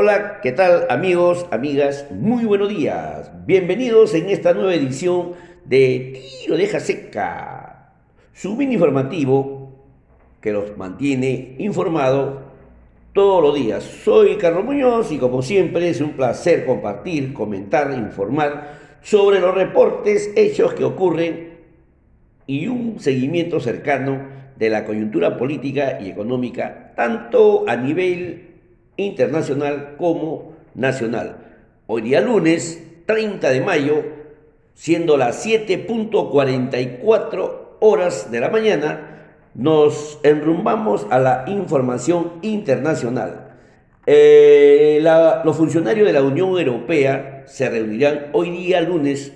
Hola, ¿qué tal amigos, amigas? Muy buenos días. Bienvenidos en esta nueva edición de Tiro Deja Seca, su mini informativo que los mantiene informados todos los días. Soy Carlos Muñoz y como siempre es un placer compartir, comentar, informar sobre los reportes, hechos que ocurren y un seguimiento cercano de la coyuntura política y económica, tanto a nivel internacional como nacional. Hoy día lunes 30 de mayo, siendo las 7.44 horas de la mañana, nos enrumbamos a la información internacional. Eh, los funcionarios de la Unión Europea se reunirán hoy día lunes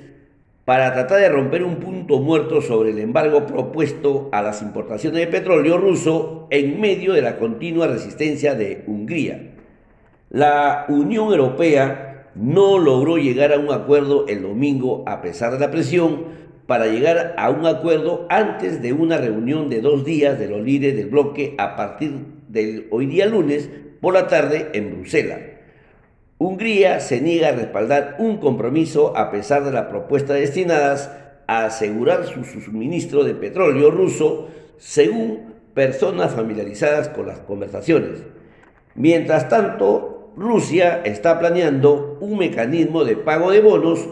para tratar de romper un punto muerto sobre el embargo propuesto a las importaciones de petróleo ruso en medio de la continua resistencia de Hungría. La Unión Europea no logró llegar a un acuerdo el domingo a pesar de la presión para llegar a un acuerdo antes de una reunión de dos días de los líderes del bloque a partir del hoy día lunes por la tarde en Bruselas. Hungría se niega a respaldar un compromiso a pesar de las propuestas destinadas a asegurar su suministro de petróleo ruso, según personas familiarizadas con las conversaciones. Mientras tanto, Rusia está planeando un mecanismo de pago de bonos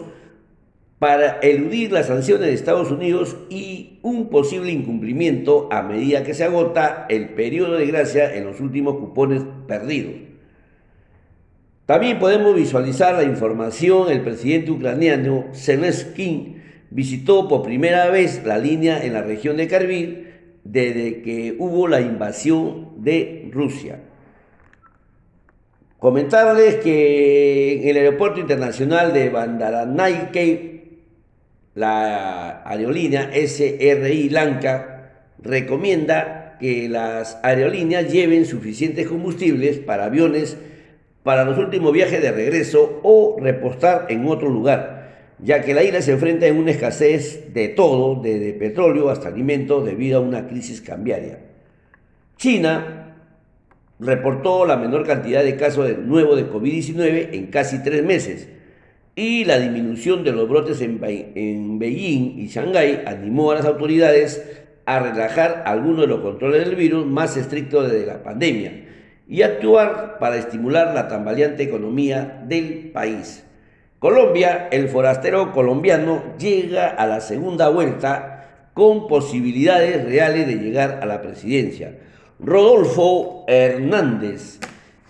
para eludir las sanciones de Estados Unidos y un posible incumplimiento a medida que se agota el periodo de gracia en los últimos cupones perdidos. También podemos visualizar la información, el presidente ucraniano Zelensky visitó por primera vez la línea en la región de Karvil desde que hubo la invasión de Rusia. Comentarles que en el aeropuerto internacional de Bandaranaike, la aerolínea SRI Lanka recomienda que las aerolíneas lleven suficientes combustibles para aviones para los últimos viajes de regreso o repostar en otro lugar, ya que la isla se enfrenta en una escasez de todo, desde petróleo hasta alimentos, debido a una crisis cambiaria. China reportó la menor cantidad de casos de nuevo de COVID-19 en casi tres meses y la disminución de los brotes en, Beijing y Shanghái animó a las autoridades a relajar algunos de los controles del virus más estrictos desde la pandemia y actuar para estimular la tambaleante economía del país. Colombia, el forastero colombiano llega a la segunda vuelta con posibilidades reales de llegar a la presidencia. Rodolfo Hernández,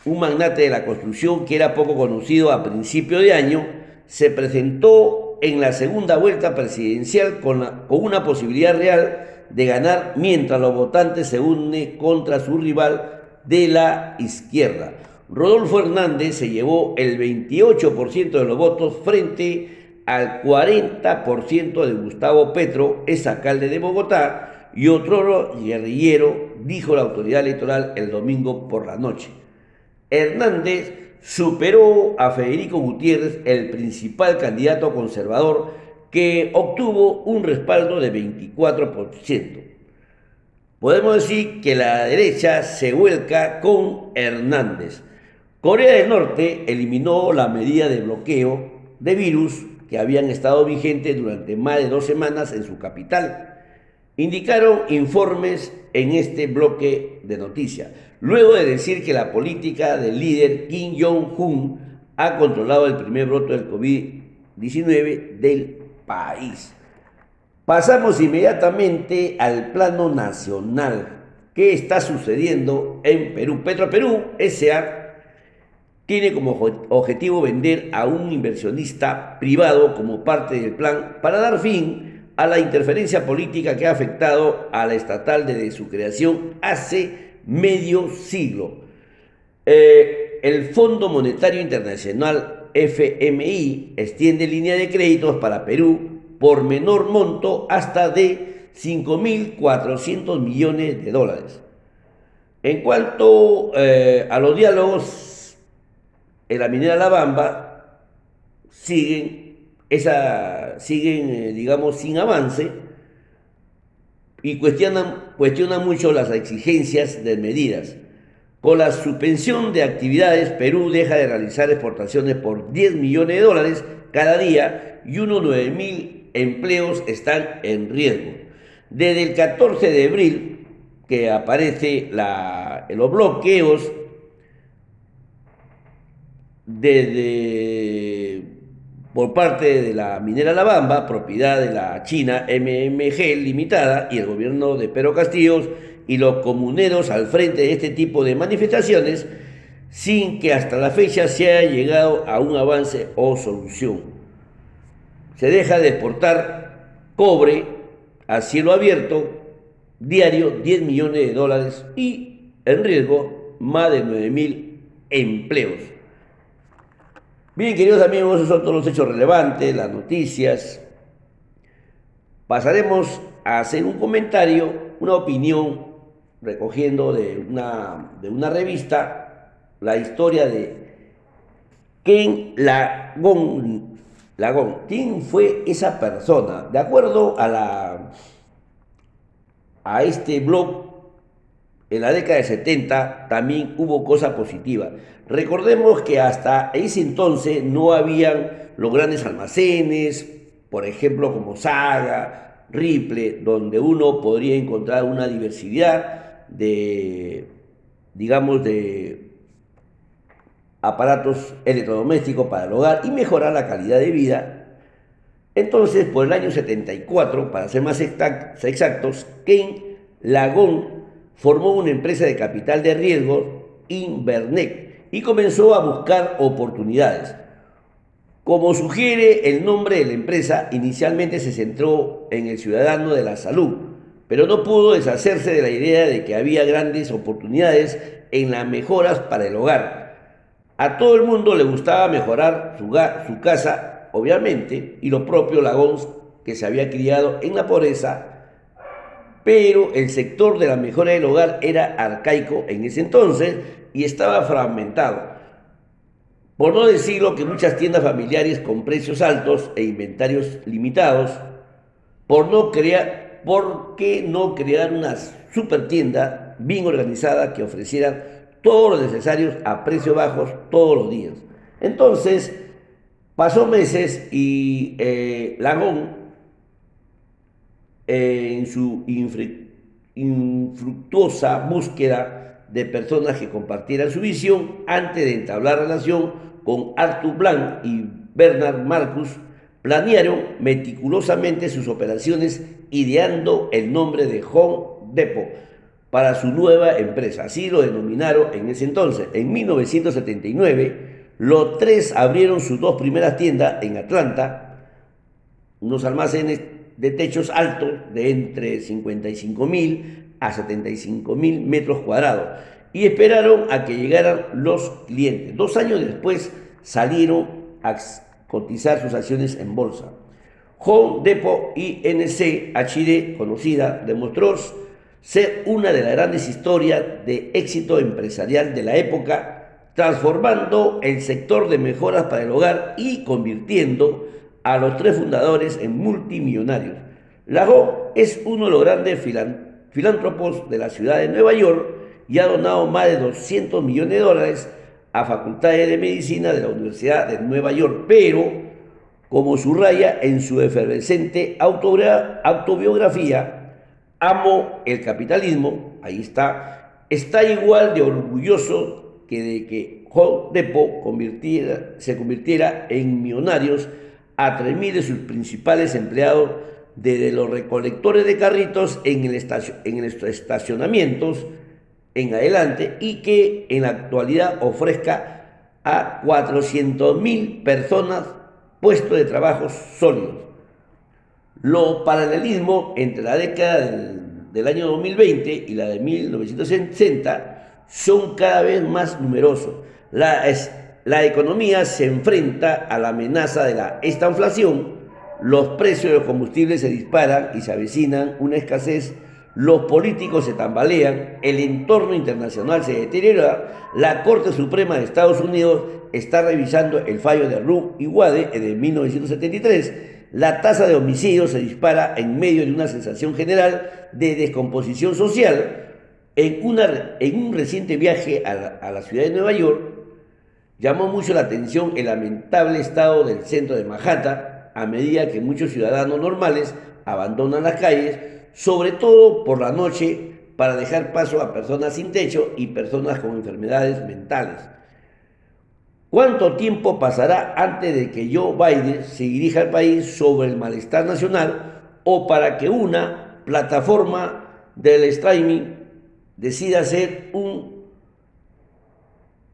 un magnate de la construcción que era poco conocido a principio de año, se presentó en la segunda vuelta presidencial con, una posibilidad real de ganar mientras los votantes se unen contra su rival de la izquierda. Rodolfo Hernández se llevó el 28% de los votos frente al 40% de Gustavo Petro, es alcalde de Bogotá, y otro guerrillero, dijo la autoridad electoral el domingo por la noche. Hernández superó a Federico Gutiérrez, el principal candidato conservador, que obtuvo un respaldo de 24%. Podemos decir que la derecha se vuelca con Hernández. Corea del Norte eliminó la medida de bloqueo de virus que habían estado vigentes durante más de dos semanas en su capital indicaron informes en este bloque de noticias, luego de decir que la política del líder Kim Jong-un ha controlado el primer brote del COVID-19 del país. Pasamos inmediatamente al plano nacional. ¿Qué está sucediendo en Perú? Petro Perú S.A. tiene como objetivo vender a un inversionista privado como parte del plan para dar fin a la interferencia política que ha afectado a la estatal desde su creación hace medio siglo. Eh, el Fondo Monetario Internacional FMI extiende línea de créditos para Perú por menor monto hasta de 5.400 millones de dólares. En cuanto eh, a los diálogos en la minera La Bamba, siguen esa, siguen, eh, digamos, sin avance y cuestionan, cuestionan mucho las exigencias de medidas. Con la suspensión de actividades, Perú deja de realizar exportaciones por 10 millones de dólares cada día y unos 9 mil empleos están en riesgo. Desde el 14 de abril, que aparece la, los bloqueos desde por parte de la minera La Bamba, propiedad de la China MMG Limitada y el gobierno de Pedro Castillos y los comuneros al frente de este tipo de manifestaciones, sin que hasta la fecha se haya llegado a un avance o solución. Se deja de exportar cobre a cielo abierto, diario 10 millones de dólares y en riesgo más de 9 mil empleos. Bien, queridos amigos, esos son todos los hechos relevantes, las noticias. Pasaremos a hacer un comentario, una opinión, recogiendo de una, de una revista la historia de Ken Lagón. Lagón. ¿Quién fue esa persona? De acuerdo a, la, a este blog, en la década de 70 también hubo cosa positiva. Recordemos que hasta ese entonces no habían los grandes almacenes, por ejemplo como Saga, Ripple, donde uno podría encontrar una diversidad de, digamos, de aparatos electrodomésticos para el hogar y mejorar la calidad de vida. Entonces, por el año 74, para ser más exactos, Ken Lagón formó una empresa de capital de riesgo, Invernec, y comenzó a buscar oportunidades. Como sugiere el nombre de la empresa, inicialmente se centró en el ciudadano de la salud, pero no pudo deshacerse de la idea de que había grandes oportunidades en las mejoras para el hogar. A todo el mundo le gustaba mejorar su, casa, obviamente, y lo propio Lagón, que se había criado en la pobreza, pero el sector de la mejora del hogar era arcaico en ese entonces y estaba fragmentado. Por no decirlo que muchas tiendas familiares con precios altos e inventarios limitados, por no crear, ¿por qué no crear una super tienda bien organizada que ofreciera todos los necesarios a precios bajos todos los días? Entonces, pasó meses y eh, Lagón en su infructuosa búsqueda de personas que compartieran su visión antes de entablar relación con Arthur Blanc y Bernard Marcus, planearon meticulosamente sus operaciones ideando el nombre de Home Depot para su nueva empresa. Así lo denominaron en ese entonces. En 1979, los tres abrieron sus dos primeras tiendas en Atlanta, unos almacenes de techos altos de entre 55 mil a 75 mil metros cuadrados y esperaron a que llegaran los clientes. Dos años después salieron a cotizar sus acciones en bolsa. Home Depot INC HD, conocida, demostró ser una de las grandes historias de éxito empresarial de la época, transformando el sector de mejoras para el hogar y convirtiendo a los tres fundadores en multimillonarios. Lago es uno de los grandes filántropos de la ciudad de Nueva York y ha donado más de 200 millones de dólares a facultades de medicina de la Universidad de Nueva York, pero como subraya en su efervescente autobiografía, Amo el capitalismo, ahí está, está igual de orgulloso que de que Home Depot se convirtiera en millonarios a 3.000 de sus principales empleados, desde los recolectores de carritos en el, el estacionamientos en adelante y que en la actualidad ofrezca a 400.000 personas puestos de trabajo sólidos. Los paralelismos entre la década del, del año 2020 y la de 1960 son cada vez más numerosos. La, la economía se enfrenta a la amenaza de la estanflación, los precios de los combustibles se disparan y se avecinan una escasez, los políticos se tambalean, el entorno internacional se deteriora, la Corte Suprema de Estados Unidos está revisando el fallo de Roe y Wade de 1973, la tasa de homicidios se dispara en medio de una sensación general de descomposición social, En, un reciente viaje a la ciudad de Nueva York, llamó mucho la atención el lamentable estado del centro de Manhattan a medida que muchos ciudadanos normales abandonan las calles, sobre todo por la noche, para dejar paso a personas sin techo y personas con enfermedades mentales. ¿Cuánto tiempo pasará antes de que Joe Biden se dirija al país sobre el malestar nacional o para que una plataforma del streaming decida ser un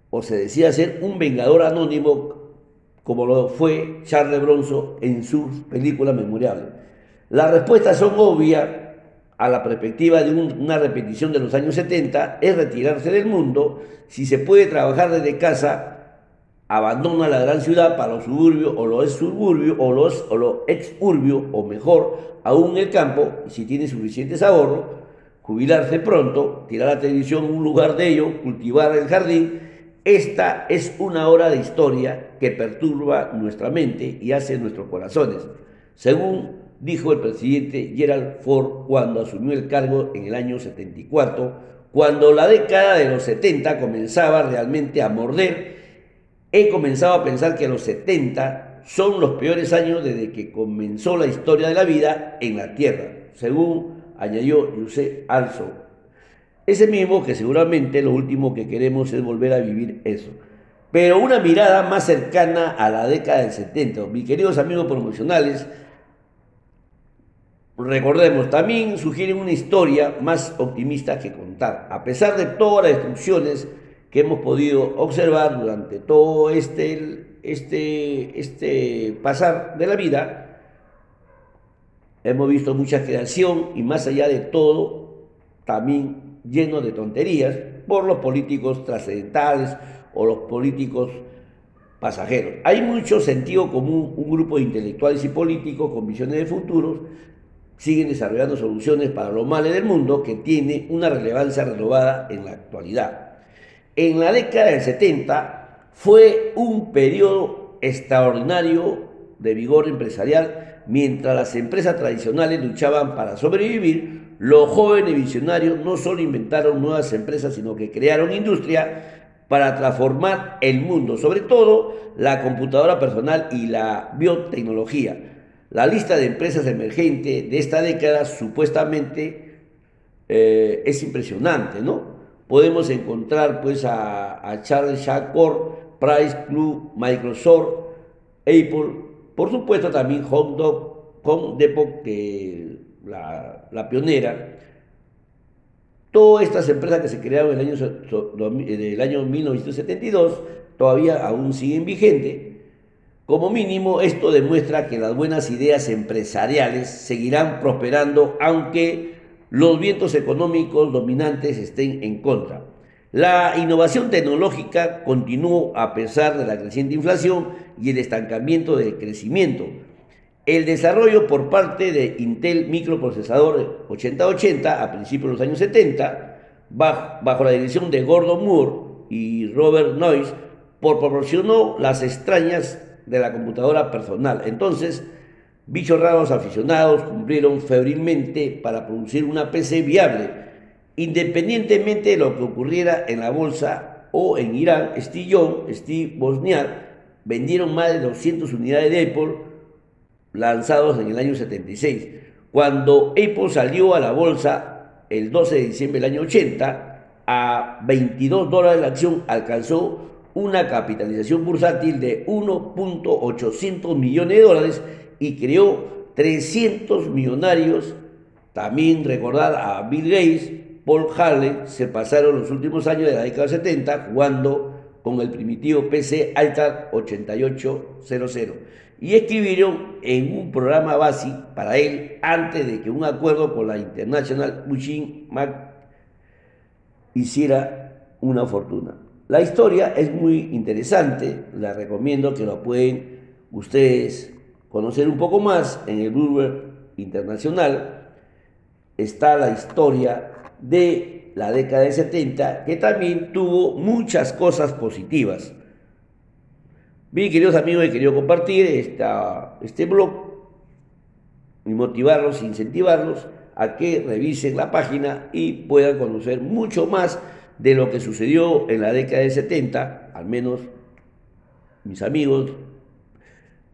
o se decida ser un vengador anónimo como lo fue Charles Bronson en sus películas memoriales? Las respuestas son obvias a la perspectiva de una repetición de los años 70, es retirarse del mundo, si se puede trabajar desde casa, abandona la gran ciudad para los suburbios o los suburbios o los, o los exurbios o mejor aún el campo, si tiene suficientes ahorros, jubilarse pronto, tirar la televisión en un lugar de ello, cultivar el jardín. Esta es una hora de historia que perturba nuestra mente y hace nuestros corazones, según dijo el presidente Gerald Ford cuando asumió el cargo en el año 74, cuando la década de los 70 comenzaba realmente a morder He comenzado a pensar que los 70 son los peores años desde que comenzó la historia de la vida en la Tierra, según añadió José Alzo. Ese mismo que seguramente lo último que queremos es volver a vivir eso. Pero una mirada más cercana a la década del 70. Mis queridos amigos promocionales, recordemos, también sugieren una historia más optimista que contar. A pesar de todas las destrucciones, que hemos podido observar durante todo este, este, este pasar de la vida, hemos visto mucha creación y más allá de todo, también lleno de tonterías por los políticos trascendentales o los políticos pasajeros. Hay mucho sentido común, un grupo de intelectuales y políticos con visiones de futuros siguen desarrollando soluciones para los males del mundo que tiene una relevancia renovada en la actualidad en la década del 70 fue un periodo extraordinario de vigor empresarial. Mientras las empresas tradicionales luchaban para sobrevivir, los jóvenes visionarios no solo inventaron nuevas empresas, sino que crearon industria para transformar el mundo, sobre todo la computadora personal y la biotecnología. La lista de empresas emergentes de esta década supuestamente eh, es impresionante, ¿no? podemos encontrar pues a, Charles Shackor, Price Club, Microsoft, Apple, por supuesto también Home, Dog, Home Depot, que la, pionera. Todas estas empresas que se crearon en el año, año 1972 todavía aún siguen vigentes. Como mínimo, esto demuestra que las buenas ideas empresariales seguirán prosperando, aunque los vientos económicos dominantes estén en contra. La innovación tecnológica continuó a pesar de la creciente inflación y el estancamiento del crecimiento. El desarrollo por parte de Intel microprocesador 8080 a principios de los años 70, bajo, la dirección de Gordon Moore y Robert Noyce, proporcionó las extrañas de la computadora personal. Entonces, Bichos raros aficionados cumplieron febrilmente para producir una PC viable, independientemente de lo que ocurriera en la bolsa o en Irán. Steve Jobs, Steve Wozniak vendieron más de 200 unidades de Apple lanzados en el año 76. Cuando Apple salió a la bolsa el 12 de diciembre del año 80, a 22 dólares la acción alcanzó una capitalización bursátil de 1.800 millones de dólares y creó 300 millonarios. También recordar a Bill Gates, Paul Harley, se pasaron los últimos años de la década 70 jugando con el primitivo PC Altar 8800 y escribieron en un programa base para él antes de que un acuerdo con la International Machine Mac hiciera una fortuna. La historia es muy interesante, la recomiendo que lo pueden ustedes conocer un poco más, en el Bloomberg Internacional está la historia de la década de 70, que también tuvo muchas cosas positivas. Bien, queridos amigos, he querido compartir esta, este blog y motivarlos, incentivarlos a que revisen la página y puedan conocer mucho más de lo que sucedió en la década de 70, al menos mis amigos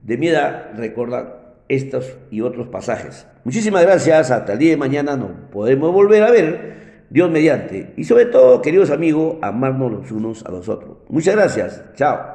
de mi edad recuerdan estos y otros pasajes. Muchísimas gracias, hasta el día de mañana nos podemos volver a ver, Dios mediante. Y sobre todo, queridos amigos, amarnos los unos a los otros. Muchas gracias, chao.